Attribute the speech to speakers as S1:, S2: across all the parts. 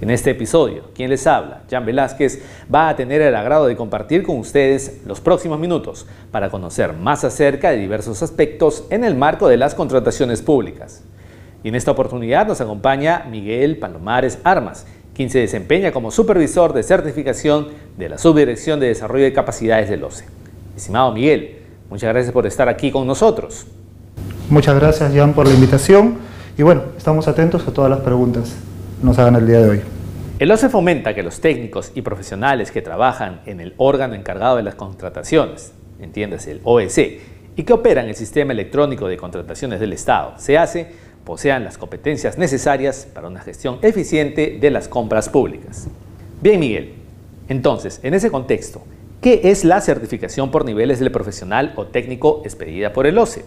S1: En este episodio, quien les habla, Jan Velázquez, va a tener el agrado de compartir con ustedes los próximos minutos para conocer más acerca de diversos aspectos en el marco de las contrataciones públicas. Y en esta oportunidad nos acompaña Miguel Palomares Armas, quien se desempeña como supervisor de certificación de la Subdirección de Desarrollo de Capacidades del OCE. Estimado Miguel, muchas gracias por estar aquí con nosotros.
S2: Muchas gracias, Jan, por la invitación. Y bueno, estamos atentos a todas las preguntas nos hagan el día de hoy.
S1: El OCE fomenta que los técnicos y profesionales que trabajan en el órgano encargado de las contrataciones, entiéndase el OEC, y que operan el sistema electrónico de contrataciones del Estado, se hace, posean las competencias necesarias para una gestión eficiente de las compras públicas. Bien, Miguel, entonces, en ese contexto, ¿qué es la certificación por niveles del profesional o técnico expedida por el OCE?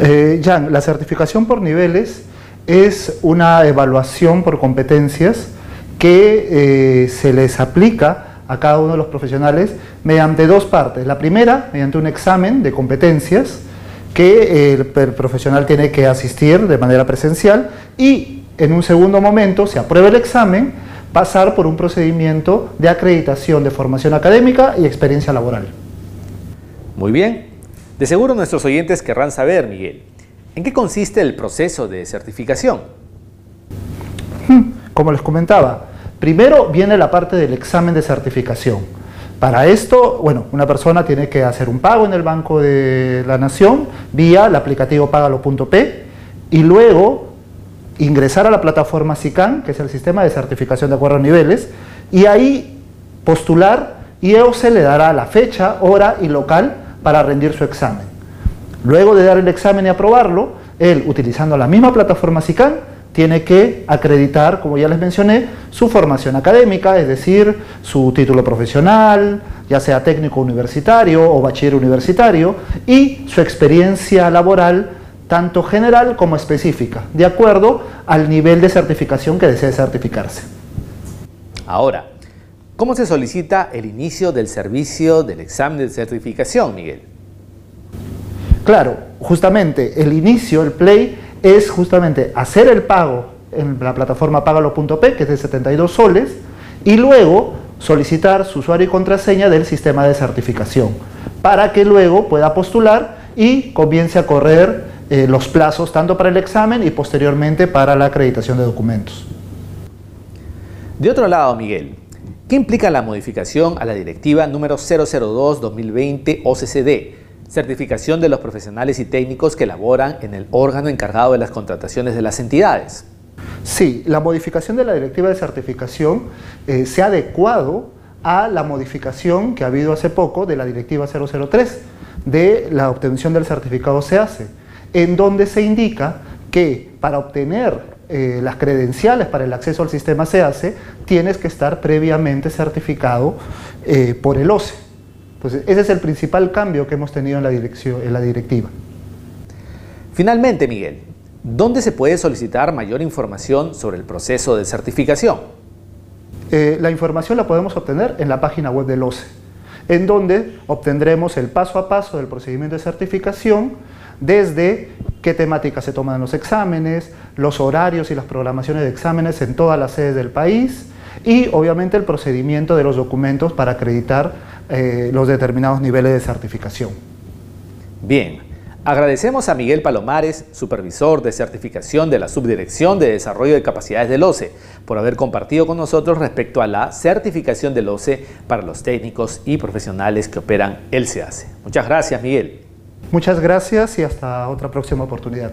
S2: Eh, Jan, la certificación por niveles es una evaluación por competencias que eh, se les aplica a cada uno de los profesionales mediante dos partes. La primera, mediante un examen de competencias que el, profesional tiene que asistir de manera presencial y en un segundo momento se aprueba el examen, pasar por un procedimiento de acreditación de formación académica y experiencia laboral.
S1: Muy bien. De seguro nuestros oyentes querrán saber, Miguel, ¿En qué consiste el proceso de certificación?
S2: Hmm, como les comentaba, primero viene la parte del examen de certificación. Para esto, bueno, una persona tiene que hacer un pago en el Banco de la Nación vía el aplicativo Pagalo.p y luego ingresar a la plataforma SICAN, que es el sistema de certificación de acuerdo a niveles, y ahí postular y EOC le dará la fecha, hora y local para rendir su examen. Luego de dar el examen y aprobarlo, él, utilizando la misma plataforma SICAN, tiene que acreditar, como ya les mencioné, su formación académica, es decir, su título profesional, ya sea técnico universitario o bachiller universitario, y su experiencia laboral, tanto general como específica, de acuerdo al nivel de certificación que desee certificarse.
S1: Ahora, ¿cómo se solicita el inicio del servicio del examen de certificación, Miguel?
S2: Claro, justamente el inicio, el play, es justamente hacer el pago en la plataforma pagalo.p, que es de 72 soles, y luego solicitar su usuario y contraseña del sistema de certificación, para que luego pueda postular y comience a correr eh, los plazos tanto para el examen y posteriormente para la acreditación de documentos.
S1: De otro lado, Miguel, ¿qué implica la modificación a la directiva número 002-2020 OCCD? Certificación de los profesionales y técnicos que laboran en el órgano encargado de las contrataciones de las entidades.
S2: Sí, la modificación de la directiva de certificación eh, se ha adecuado a la modificación que ha habido hace poco de la directiva 003 de la obtención del certificado se hace, en donde se indica que para obtener eh, las credenciales para el acceso al sistema se tienes que estar previamente certificado eh, por el OCE. Entonces, ese es el principal cambio que hemos tenido en la, dirección, en la directiva.
S1: Finalmente, Miguel, ¿dónde se puede solicitar mayor información sobre el proceso de certificación?
S2: Eh, la información la podemos obtener en la página web del OCE, en donde obtendremos el paso a paso del procedimiento de certificación, desde qué temáticas se toman los exámenes, los horarios y las programaciones de exámenes en todas las sedes del país y obviamente el procedimiento de los documentos para acreditar eh, los determinados niveles de certificación.
S1: Bien, agradecemos a Miguel Palomares, supervisor de certificación de la Subdirección de Desarrollo de Capacidades del OCE, por haber compartido con nosotros respecto a la certificación del OCE para los técnicos y profesionales que operan el SEACE. Muchas gracias, Miguel.
S2: Muchas gracias y hasta otra próxima oportunidad.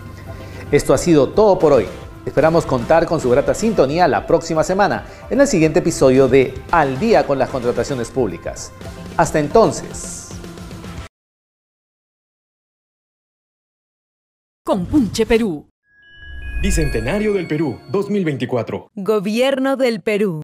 S1: Esto ha sido todo por hoy. Esperamos contar con su grata sintonía la próxima semana en el siguiente episodio de Al día con las contrataciones públicas. Hasta entonces.
S3: Compunche Perú.
S4: Bicentenario del Perú 2024.
S3: Gobierno del Perú.